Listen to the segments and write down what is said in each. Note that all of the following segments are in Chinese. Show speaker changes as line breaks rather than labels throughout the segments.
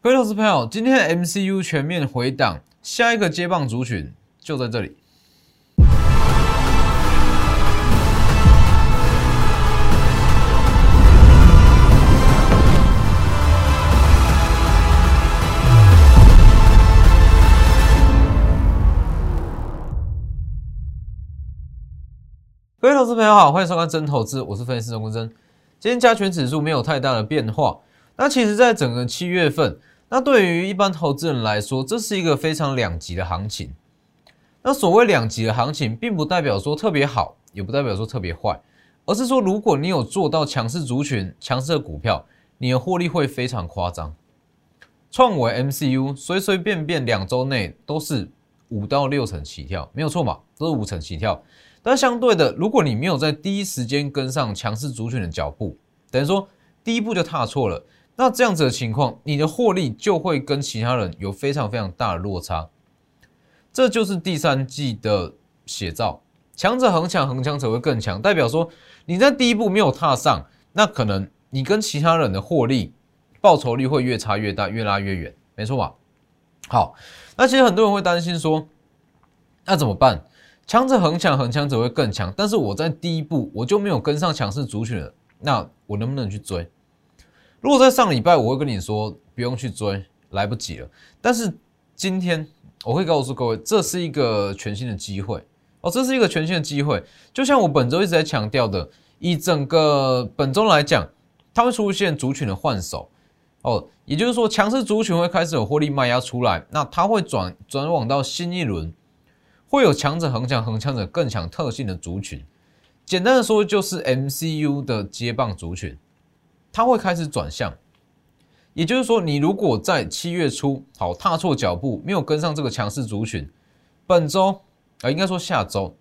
各位投资朋友，今天的 MCU 全面回档，下一个接棒族群就在这里。各位投资朋友好，欢迎收看真投资，我是分析师钟国真。今天加权指数没有太大的变化，那其实，在整个七月份，那对于一般投资人来说，这是一个非常两极的行情。那所谓两极的行情，并不代表说特别好，也不代表说特别坏，而是说，如果你有做到强势族群、强势的股票，你的获利会非常夸张。创维 MCU 随随便便两周内都是五到六成起跳，没有错嘛，都是五成起跳。但相对的，如果你没有在第一时间跟上强势族群的脚步，等于说第一步就踏错了，那这样子的情况，你的获利就会跟其他人有非常非常大的落差。这就是第三季的写照，强者恒强，恒强者会更强，代表说你在第一步没有踏上，那可能你跟其他人的获利报酬率会越差越大，越拉越远，没错吧？好，那其实很多人会担心说，那怎么办？强者恒强，恒强者会更强。但是我在第一步我就没有跟上强势族群，那我能不能去追？如果在上礼拜我会跟你说不用去追，来不及了。但是今天我会告诉各位，这是一个全新的机会哦，这是一个全新的机会。就像我本周一直在强调的，以整个本周来讲，它会出现族群的换手哦，也就是说强势族群会开始有获利卖压出来，那它会转转往到新一轮。会有强者恒强，恒强者更强特性的族群。简单的说，就是 MCU 的接棒族群，它会开始转向。也就是说，你如果在七月初好踏错脚步，没有跟上这个强势族群，本周啊，应该说下周，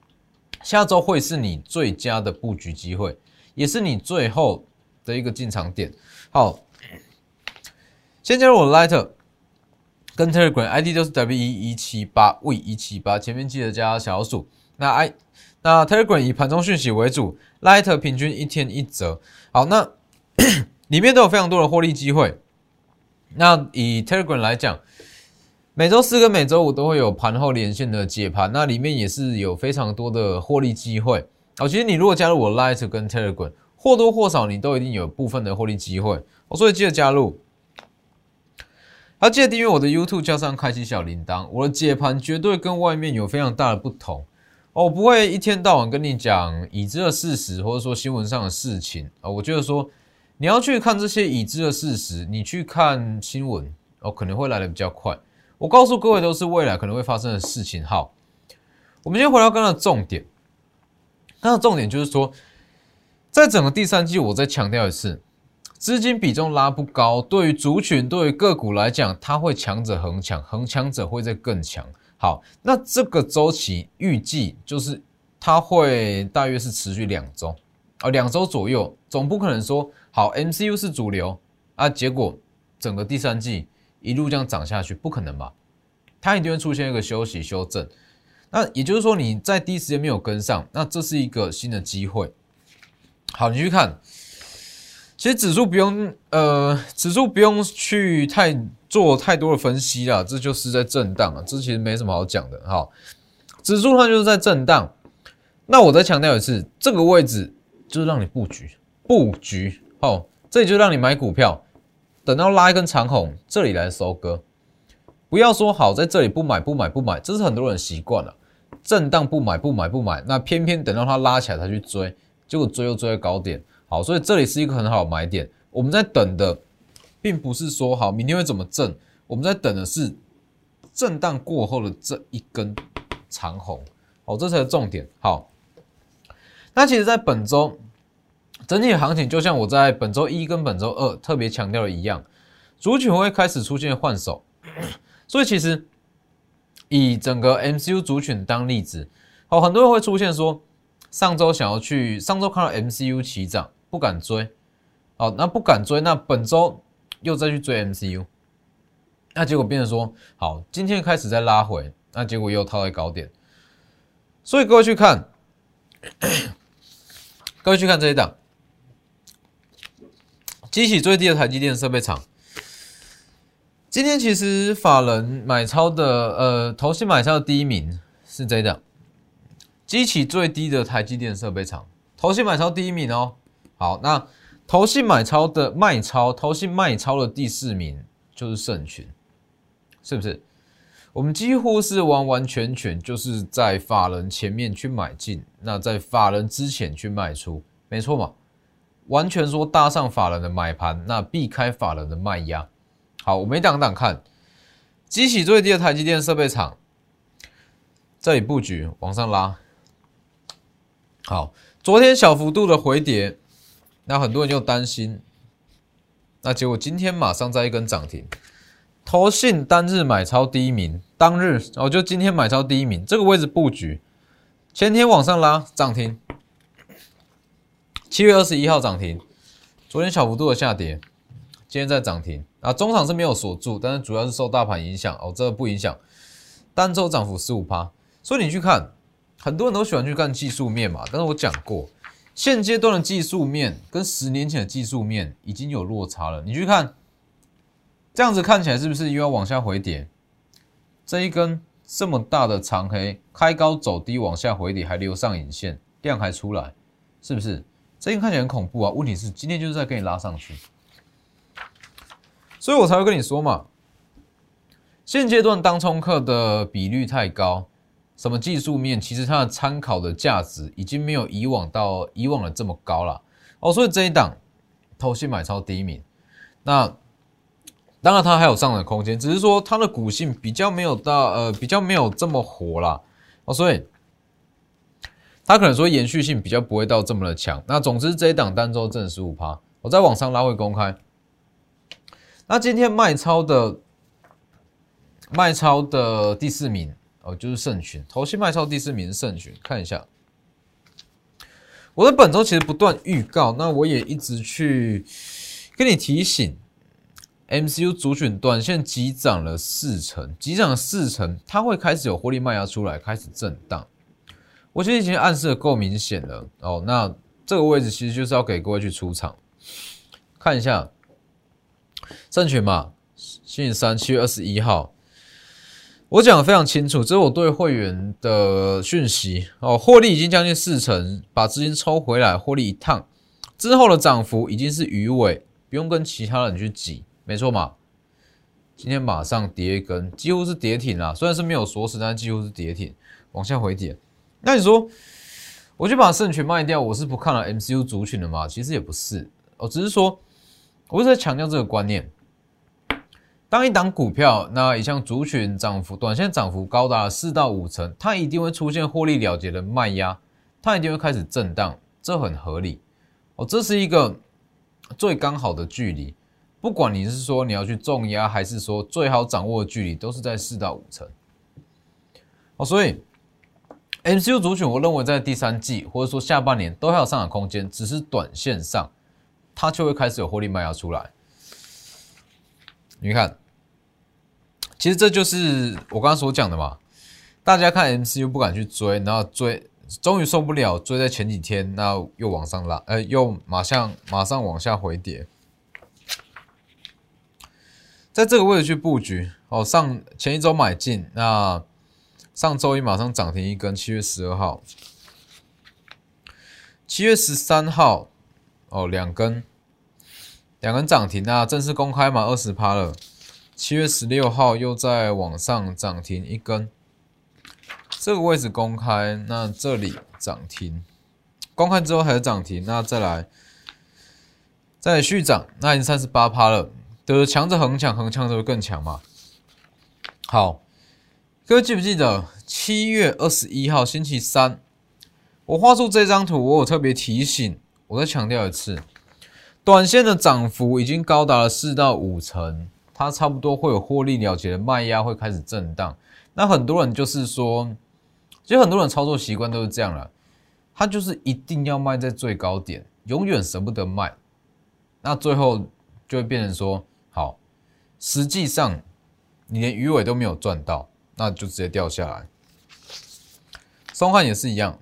下周会是你最佳的布局机会，也是你最后的一个进场点。好，先加入我的 Light。跟 Telegram ID 都是 W 一一七八 V 一七八，前面记得加小数。那 I 那 Telegram 以盘中讯息为主，Lighter 平均一天一折。好，那 里面都有非常多的获利机会。那以 Telegram 来讲，每周四跟每周五都会有盘后连线的解盘，那里面也是有非常多的获利机会。好，其实你如果加入我 Light 跟 Telegram，或多或少你都一定有部分的获利机会。所以记得加入。要，记得订阅我的 YouTube，加上开启小铃铛。我的解盘绝对跟外面有非常大的不同，我不会一天到晚跟你讲已知的事实，或者说新闻上的事情啊。我觉得说你要去看这些已知的事实，你去看新闻哦，可能会来的比较快。我告诉各位，都是未来可能会发生的事情。好，我们先回到刚刚的重点，刚刚重点就是说，在整个第三季，我再强调一次。资金比重拉不高，对于族群、对于个股来讲，它会强者恒强，恒强者会在更强。好，那这个周期预计就是它会大约是持续两周啊，两周左右，总不可能说好 MCU 是主流啊，结果整个第三季一路这样涨下去，不可能吧？它一定会出现一个休息修正。那也就是说，你在第一时间没有跟上，那这是一个新的机会。好，你去看。其实指数不用，呃，指数不用去太做太多的分析啦，这就是在震荡啊，这其实没什么好讲的哈。指数它就是在震荡，那我再强调一次，这个位置就是让你布局，布局，好，这里就让你买股票，等到拉一根长红，这里来收割，不要说好在这里不买不买不买，这是很多人习惯了，震荡不买不买不买，那偏偏等到它拉起来才去追，结果追又追在高点。好，所以这里是一个很好的买点。我们在等的，并不是说好明天会怎么震，我们在等的是震荡过后的这一根长红。好，这才是重点。好，那其实，在本周整体行情，就像我在本周一跟本周二特别强调的一样，族群会开始出现换手。所以，其实以整个 MCU 族群当例子，好，很多人会出现说，上周想要去，上周看到 MCU 起涨。不敢追，好，那不敢追，那本周又再去追 MCU，那结果变成说，好，今天开始在拉回，那结果又套在高点，所以各位去看，各位去看这一档，激起最低的台积电设备厂，今天其实法人买超的，呃，投信买超的第一名是这档，基期最低的台积电设备厂，投信买超第一名哦。好，那投信买超的卖超，投信卖超的第四名就是盛群，是不是？我们几乎是完完全全就是在法人前面去买进，那在法人之前去卖出，没错嘛？完全说搭上法人的买盘，那避开法人的卖压。好，我们一档档看，机器最低的台积电设备厂，这里布局往上拉。好，昨天小幅度的回跌，那很多人就担心，那结果今天马上再一根涨停，投信单日买超第一名，当日哦就今天买超第一名，这个位置布局，前天往上拉涨停，七月二十一号涨停，昨天小幅度的下跌。今天在涨停啊，中场是没有锁住，但是主要是受大盘影响哦，这个不影响。单周涨幅十五趴，所以你去看，很多人都喜欢去看技术面嘛。但是我讲过，现阶段的技术面跟十年前的技术面已经有落差了。你去看，这样子看起来是不是又要往下回跌？这一根这么大的长黑，开高走低往下回跌，还留上影线，量还出来，是不是？这根看起来很恐怖啊。问题是今天就是在给你拉上去。所以我才会跟你说嘛，现阶段当冲客的比率太高，什么技术面，其实它的参考的价值已经没有以往到以往的这么高了哦。所以这一档投信买超第一名，那当然它还有上涨空间，只是说它的股性比较没有到呃比较没有这么火啦哦，所以它可能说延续性比较不会到这么的强。那总之这一档单周挣十五趴，我在网上拉会公开。那今天卖超的卖超的第四名哦，就是盛群。头期卖超第四名是盛群，看一下。我的本周其实不断预告，那我也一直去跟你提醒，MCU 主选短线急涨了四成，急涨四成，它会开始有获利卖压出来，开始震荡。我其实已经暗示的够明显了哦。那这个位置其实就是要给各位去出场看一下。证券嘛，星期三七月二十一号，我讲的非常清楚，这是我对会员的讯息哦。获利已经将近四成，把资金抽回来，获利一趟之后的涨幅已经是鱼尾，不用跟其他人去挤，没错嘛。今天马上跌一根，几乎是跌停啦，虽然是没有锁死，但几乎是跌停，往下回跌。那你说，我就把圣权卖掉，我是不看了 MCU 族群的吗？其实也不是，我，只是说。我是在强调这个观念：当一档股票那一项族群涨幅短线涨幅高达四到五成，它一定会出现获利了结的卖压，它一定会开始震荡，这很合理哦。这是一个最刚好的距离，不管你是说你要去重压，还是说最好掌握的距离，都是在四到五成哦。所以 MCU 族群，我认为在第三季或者说下半年都还有上涨空间，只是短线上。它就会开始有获利卖压出来。你看，其实这就是我刚刚所讲的嘛。大家看 MCU 不敢去追，然后追，终于受不了，追在前几天，那又往上拉，呃，又马上马上往下回跌。在这个位置去布局哦，上前一周买进，那上周一马上涨停一根，七月十二号，七月十三号。哦，两根，两根涨停啊！正式公开嘛，二十趴了。七月十六号又在网上涨停一根，这个位置公开，那这里涨停，公开之后还是涨停，那再来，再续涨，那已经三十八趴了。得强者恒强，恒强就更强嘛。好，各位记不记得七月二十一号星期三，我画出这张图，我有特别提醒。我再强调一次，短线的涨幅已经高达了四到五成，它差不多会有获利了结的卖压会开始震荡。那很多人就是说，其实很多人操作习惯都是这样了，他就是一定要卖在最高点，永远舍不得卖。那最后就会变成说，好，实际上你连鱼尾都没有赚到，那就直接掉下来。松汉也是一样。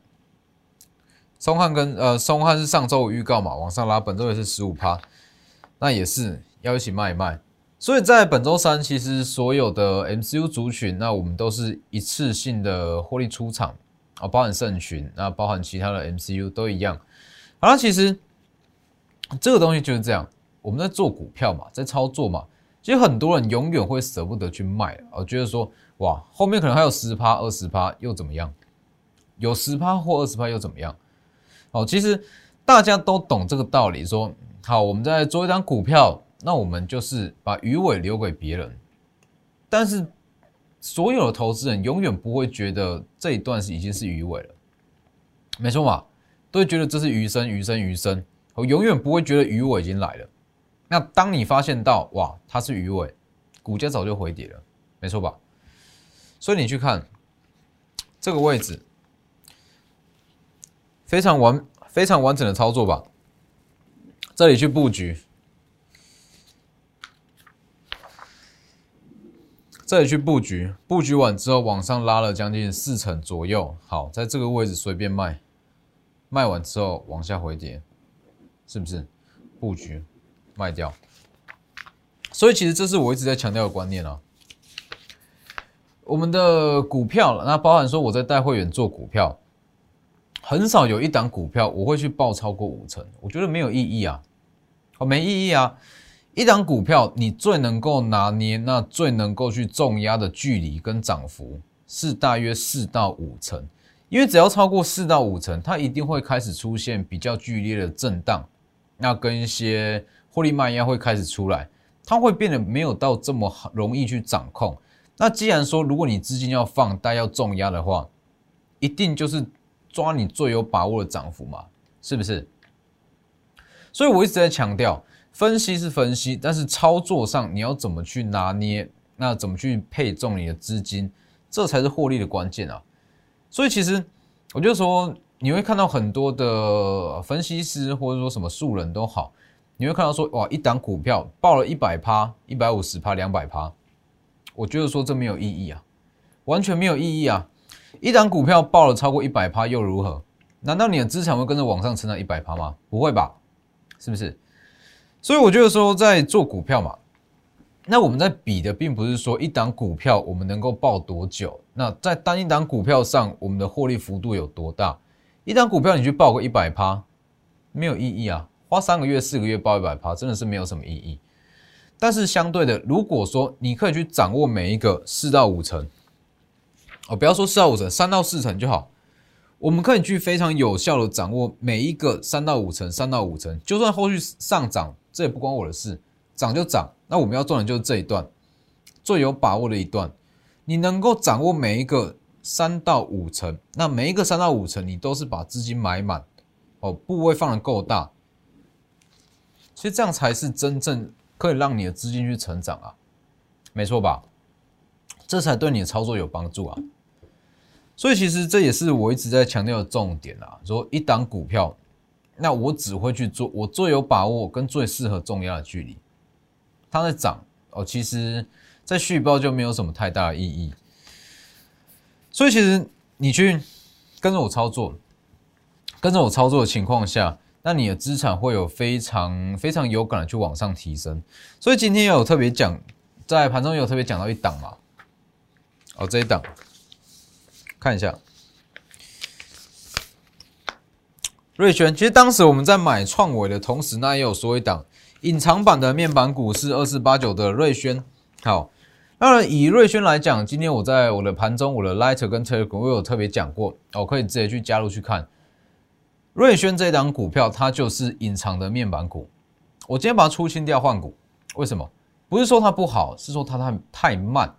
松汉跟呃松汉是上周五预告嘛，往上拉，本周也是十五趴，那也是要一起卖一卖。所以在本周三，其实所有的 MCU 族群，那我们都是一次性的获利出场啊，包含圣群，那包含其他的 MCU 都一样。好了，其实这个东西就是这样，我们在做股票嘛，在操作嘛，其实很多人永远会舍不得去卖啊，觉得说哇，后面可能还有十趴、二十趴又怎么样？有十趴或二十趴又怎么样？哦，其实大家都懂这个道理，说好，我们在做一张股票。那我们就是把鱼尾留给别人，但是所有的投资人永远不会觉得这一段是已经是鱼尾了，没错嘛？都会觉得这是鱼生、鱼生、鱼生，我永远不会觉得鱼尾已经来了。那当你发现到哇，它是鱼尾，股价早就回跌了，没错吧？所以你去看这个位置，非常完、非常完整的操作吧，这里去布局。这里去布局，布局完之后往上拉了将近四成左右。好，在这个位置随便卖，卖完之后往下回跌，是不是？布局卖掉。所以其实这是我一直在强调的观念啊。我们的股票，那包含说我在带会员做股票，很少有一档股票我会去报超过五成，我觉得没有意义啊，哦，没意义啊。一档股票，你最能够拿捏，那最能够去重压的距离跟涨幅是大约四到五成，因为只要超过四到五成，它一定会开始出现比较剧烈的震荡，那跟一些获利卖压会开始出来，它会变得没有到这么容易去掌控。那既然说，如果你资金要放大要重压的话，一定就是抓你最有把握的涨幅嘛，是不是？所以我一直在强调。分析是分析，但是操作上你要怎么去拿捏？那怎么去配重你的资金？这才是获利的关键啊！所以其实我就说，你会看到很多的分析师或者说什么素人都好，你会看到说哇，一档股票报了一百趴、一百五十趴、两百趴，我觉得说这没有意义啊，完全没有意义啊！一档股票报了超过一百趴又如何？难道你的资产会跟着往上成长一百趴吗？不会吧？是不是？所以我觉得说，在做股票嘛，那我们在比的并不是说一档股票我们能够报多久，那在单一档股票上我们的获利幅度有多大？一档股票你去报个一百趴，没有意义啊！花三个月、四个月报一百趴，真的是没有什么意义。但是相对的，如果说你可以去掌握每一个四到五成，哦，不要说四到五成，三到四成就好。我们可以去非常有效的掌握每一个三到五成，三到五成，就算后续上涨。这也不关我的事，涨就涨。那我们要做的就是这一段最有把握的一段，你能够掌握每一个三到五成，那每一个三到五成，你都是把资金买满哦，部位放的够大，其实这样才是真正可以让你的资金去成长啊，没错吧？这才对你的操作有帮助啊。所以其实这也是我一直在强调的重点啊，说一档股票。那我只会去做我最有把握跟最适合重压的距离，它在涨哦，其实在续报就没有什么太大的意义。所以其实你去跟着我操作，跟着我操作的情况下，那你的资产会有非常非常有感的去往上提升。所以今天有特别讲，在盘中有特别讲到一档嘛，哦这一档，看一下。瑞轩，其实当时我们在买创维的同时，那也有说一档隐藏版的面板股是二四八九的瑞轩。好，当然以瑞轩来讲，今天我在我的盘中，我的 Lighter 跟 Telegram 我有特别讲过，我可以直接去加入去看。瑞轩这档股票，它就是隐藏的面板股。我今天把它出清掉换股，为什么？不是说它不好，是说它太太慢。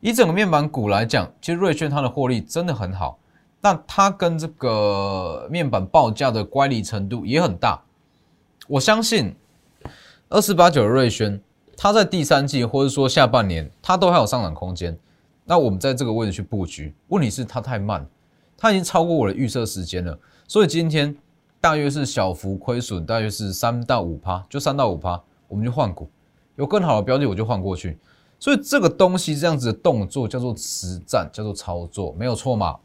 以整个面板股来讲，其实瑞轩它的获利真的很好。那它跟这个面板报价的乖离程度也很大，我相信二四八九的瑞轩，它在第三季或者说下半年，它都还有上涨空间。那我们在这个位置去布局，问题是它太慢，它已经超过我的预测时间了，所以今天大约是小幅亏损，大约是三到五趴，就三到五趴，我们就换股，有更好的标的我就换过去。所以这个东西这样子的动作叫做实战，叫做操作，没有错嘛？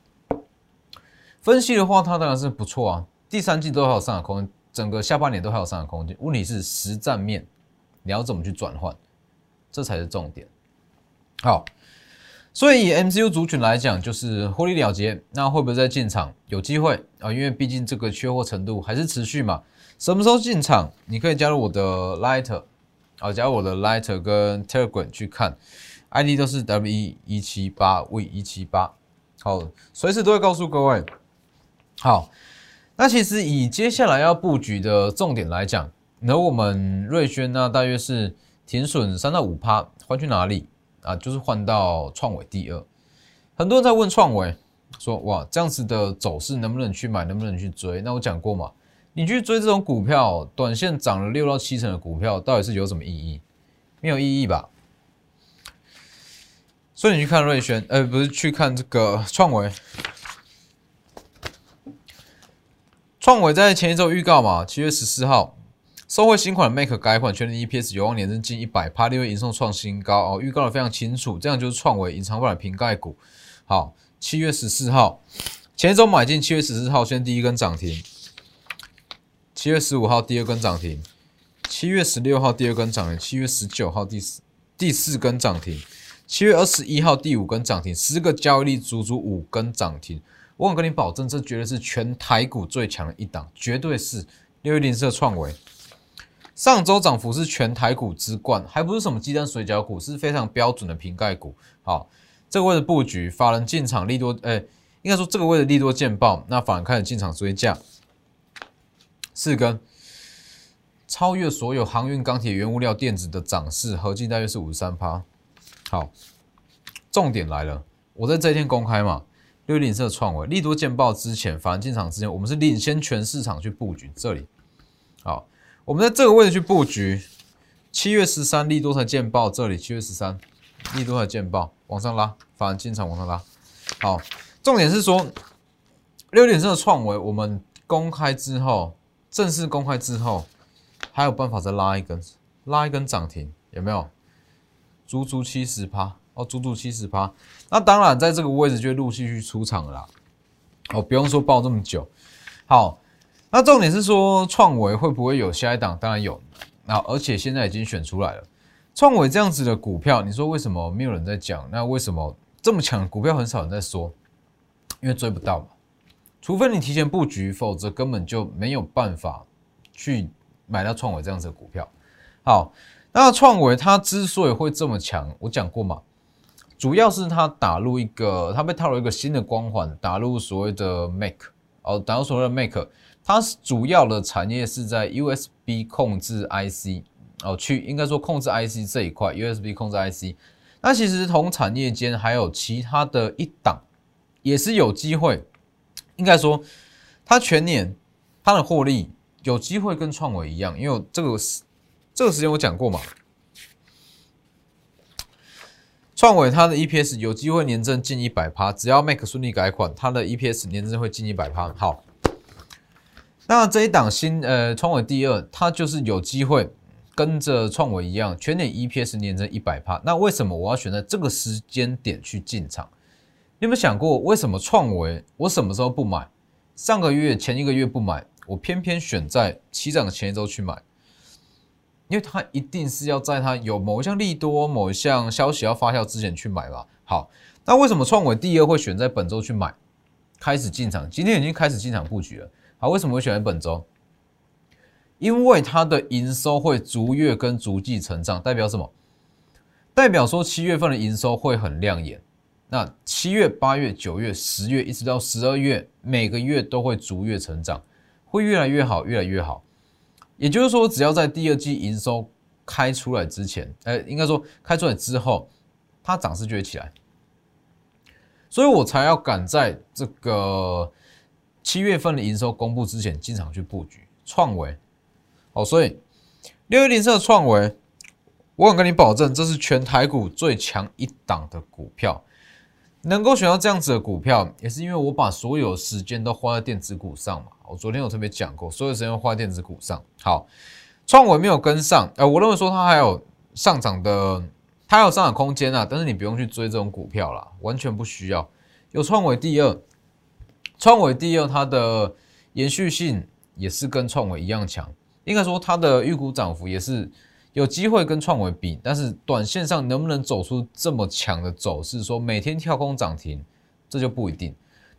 分析的话，它当然是不错啊。第三季都还有上涨空间，整个下半年都还有上涨空间。问题是实战面，你要怎么去转换？这才是重点。好，所以以 MCU 族群来讲，就是获利了结，那会不会再进场？有机会啊，因为毕竟这个缺货程度还是持续嘛。什么时候进场？你可以加入我的 Lighter 啊，加入我的 Lighter 跟 Telegram 去看，ID 都是 W 一七八 V 一七八。好，随时都会告诉各位。好，那其实以接下来要布局的重点来讲，那我们瑞轩呢，大约是停损三到五趴，换去哪里？啊，就是换到创伟第二，很多人在问创伟，说哇，这样子的走势能不能去买，能不能去追？那我讲过嘛，你去追这种股票，短线涨了六到七成的股票，到底是有什么意义？没有意义吧？所以你去看瑞轩，呃，不是去看这个创维，创维在前一周预告嘛，七月十四号。收回新款 Make 改款，全年 EPS 有望年增近一百趴，六月营收创新高哦，预告的非常清楚，这样就是创维隐藏版的瓶盖股。好，七月十四号前一周买进，七月十四号先第一根涨停，七月十五号第二根涨停，七月十六号第二根涨停，七月十九号第四第四根涨停，七月二十一号第五根涨停，十个交易日足足五根涨停。我敢跟你保证，这绝对是全台股最强的一档，绝对是六月零四的创维。上周涨幅是全台股之冠，还不是什么鸡蛋水饺股，是非常标准的瓶盖股。好，这个位置布局，法人进场利多，哎，应该说这个位置利多见报，那法人开始进场追价，四根超越所有航运、钢铁、原物料、电子的涨势，合计大约是五十三趴。好，重点来了，我在这一天公开嘛，六零色创维利多见报之前，法人进场之前，我们是领先全市场去布局这里。好。我们在这个位置去布局，七月十三利多才见报，这里七月十三利多才见报，往上拉，反而进场往上拉。好，重点是说六点钟的创维，我们公开之后，正式公开之后，还有办法再拉一根，拉一根涨停，有没有？足足七十趴哦，足足七十趴。那当然，在这个位置就陆续去出场了啦。哦，不用说报这么久。好。那重点是说，创维会不会有下一档？当然有，那而且现在已经选出来了。创维这样子的股票，你说为什么没有人在讲？那为什么这么强股票很少人在说？因为追不到嘛，除非你提前布局，否则根本就没有办法去买到创维这样子的股票。好，那创维它之所以会这么强，我讲过嘛，主要是它打入一个，它被套入一个新的光环，打入所谓的 Make，哦，打入所谓的 Make。它是主要的产业是在 USB 控制 IC 哦，去应该说控制 IC 这一块，USB 控制 IC。那其实同产业间还有其他的一档，也是有机会。应该说，它全年它的获利有机会跟创维一样，因为这个这个时间我讲过嘛，创维它的 EPS 有机会年增近一百趴，只要 Make 顺利改款，它的 EPS 年增会近一百趴。好。那这一档新呃创维第二，它就是有机会跟着创维一样，全年 EPS 年增一百帕。那为什么我要选在这个时间点去进场？你有没有想过，为什么创维我什么时候不买？上个月前一个月不买，我偏偏选在起涨的前一周去买？因为它一定是要在它有某一项利多、某一项消息要发酵之前去买吧。好，那为什么创维第二会选在本周去买，开始进场？今天已经开始进场布局了。好，为什么会选在本周？因为它的营收会逐月跟逐季成长，代表什么？代表说七月份的营收会很亮眼。那七月、八月、九月、十月，一直到十二月，每个月都会逐月成长，会越来越好，越来越好。也就是说，只要在第二季营收开出来之前，呃，应该说开出来之后，它涨势就会起来。所以我才要赶在这个。七月份的营收公布之前进场去布局创维，哦，所以六一零四的创维，我敢跟你保证，这是全台股最强一档的股票。能够选到这样子的股票，也是因为我把所有时间都花在电子股上嘛。我昨天有特别讲过，所有时间花在电子股上。好，创维没有跟上，呃，我认为说它还有上涨的，它有上涨空间啊，但是你不用去追这种股票啦，完全不需要。有创维第二。创维第二，它的延续性也是跟创维一样强，应该说它的预估涨幅也是有机会跟创维比，但是短线上能不能走出这么强的走势，说每天跳空涨停，这就不一定。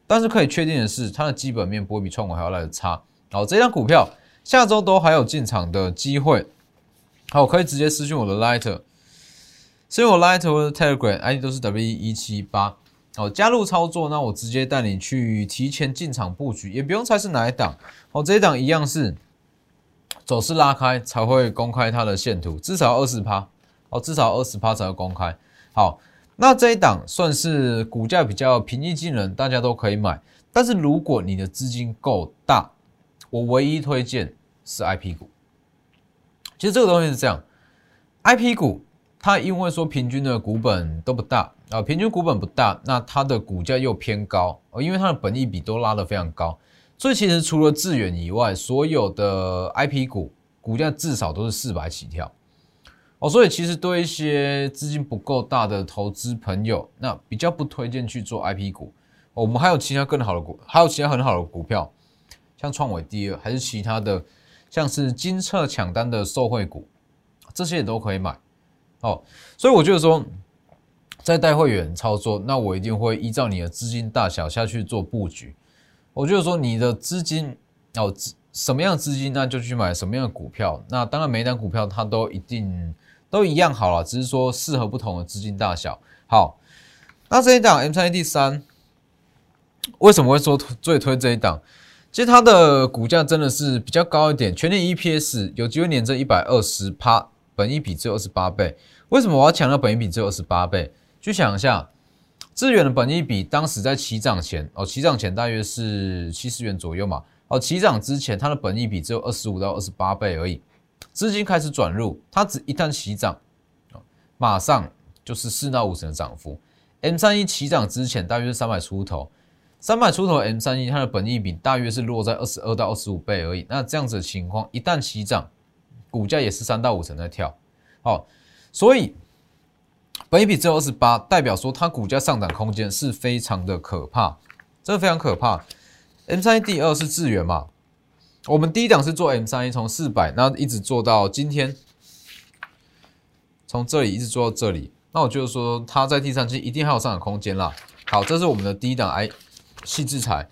但是可以确定的是，它的基本面不会比创维还要来的差。好，这张股票下周都还有进场的机会。好，可以直接私信我的 Lighter，私信我 Lighter 或 Telegram，ID 都是 W 一七八。好，加入操作，那我直接带你去提前进场布局，也不用猜是哪一档。好，这一档一样是。走势拉开才会公开它的线图，至少二十趴哦，至少二十趴才会公开。好，那这一档算是股价比较平易近人，大家都可以买。但是如果你的资金够大，我唯一推荐是 I P 股。其实这个东西是这样，I P 股它因为说平均的股本都不大啊，平均股本不大，那它的股价又偏高呃，因为它的本益比都拉得非常高。所以其实除了致远以外，所有的 I P 股股价至少都是四百起跳哦。所以其实对一些资金不够大的投资朋友，那比较不推荐去做 I P 股。我们还有其他更好的股，还有其他很好的股票，像创伟第二，还是其他的，像是金策抢单的受惠股，这些也都可以买哦。所以我觉得说，在带会员操作，那我一定会依照你的资金大小下去做布局。我就是说，你的资金哦，什么样资金，那就去买什么样的股票。那当然，每一单股票它都一定都一样好了，只是说适合不同的资金大小。好，那这一档 M 三 D 三为什么会说最推这一档？其实它的股价真的是比较高一点，全年 EPS 有机会连着一百二十趴，本一比只有二十八倍。为什么我要强调本一比只有二十八倍？去想一下。资源的本益比当时在起涨前哦，起涨前大约是七十元左右嘛。哦，起涨之前它的本益比只有二十五到二十八倍而已。资金开始转入，它只一旦起涨，马上就是四到五成的涨幅。M 三一起涨之前大约是三百出头，三百出头 M 三一它的本益比大约是落在二十二到二十五倍而已。那这样子的情况，一旦起涨，股价也是三到五成在跳。好，所以。本一比只有二十八，代表说它股价上涨空间是非常的可怕，真的非常可怕。M 三一第二是智源嘛？我们第一档是做 M 三一，从四百，那一直做到今天，从这里一直做到这里。那我就是说，它在第三期一定还有上涨空间啦。好，这是我们的第一档 I 细制裁。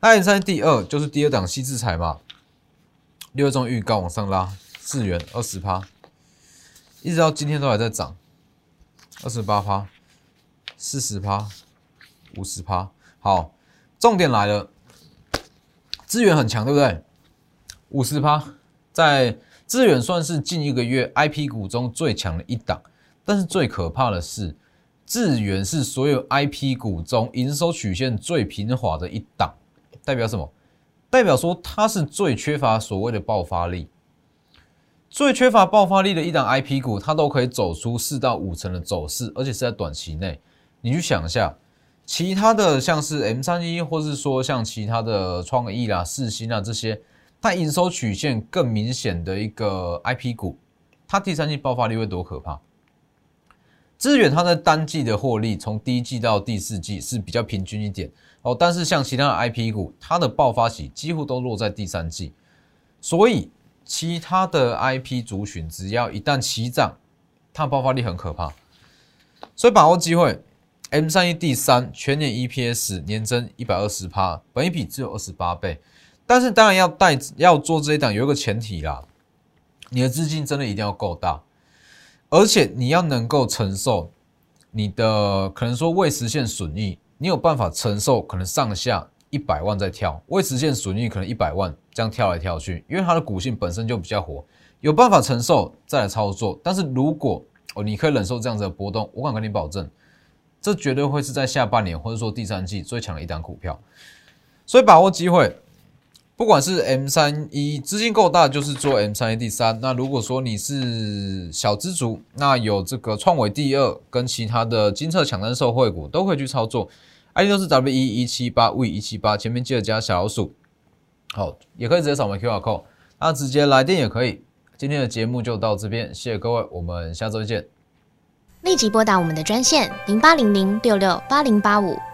那 M 三第二就是第二档细制裁嘛？六月中预告往上拉，智源二十趴，一直到今天都还在涨。二十八趴，四十趴，五十趴。好，重点来了，资源很强，对不对？五十趴，在资源算是近一个月 I P 股中最强的一档。但是最可怕的是，资源是所有 I P 股中营收曲线最平滑的一档。代表什么？代表说它是最缺乏所谓的爆发力。最缺乏爆发力的一档 I P 股，它都可以走出四到五成的走势，而且是在短期内。你去想一下，其他的像是 M 三一，或是说像其他的创意啦、四星啊这些，它营收曲线更明显的一个 I P 股，它第三季爆发力会多可怕？资源它的单季的获利，从第一季到第四季是比较平均一点哦，但是像其他的 I P 股，它的爆发期几乎都落在第三季，所以。其他的 IP 族群，只要一旦起涨，它爆发力很可怕，所以把握机会。M 三一第三全年 EPS 年增一百二十趴，本一比只有二十八倍，但是当然要带要做这一档，有一个前提啦，你的资金真的一定要够大，而且你要能够承受你的可能说未实现损益，你有办法承受可能上下。一百万在跳，未实现损益可能一百万这样跳来跳去，因为它的股性本身就比较活，有办法承受再来操作。但是如果哦你可以忍受这样子的波动，我敢跟你保证，这绝对会是在下半年或者说第三季最强的一档股票。所以把握机会，不管是 M 三一资金够大，就是做 M 三一第三。那如果说你是小资族，那有这个创维第二跟其他的金策抢单受惠股都可以去操作。ID 都是 W 一一七八 V 一七八，前面记得加小老鼠。好，也可以直接扫描 QR code，那直接来电也可以。今天的节目就到这边，谢谢各位，我们下周见。
立即拨打我们的专线零八零零六六八零八五。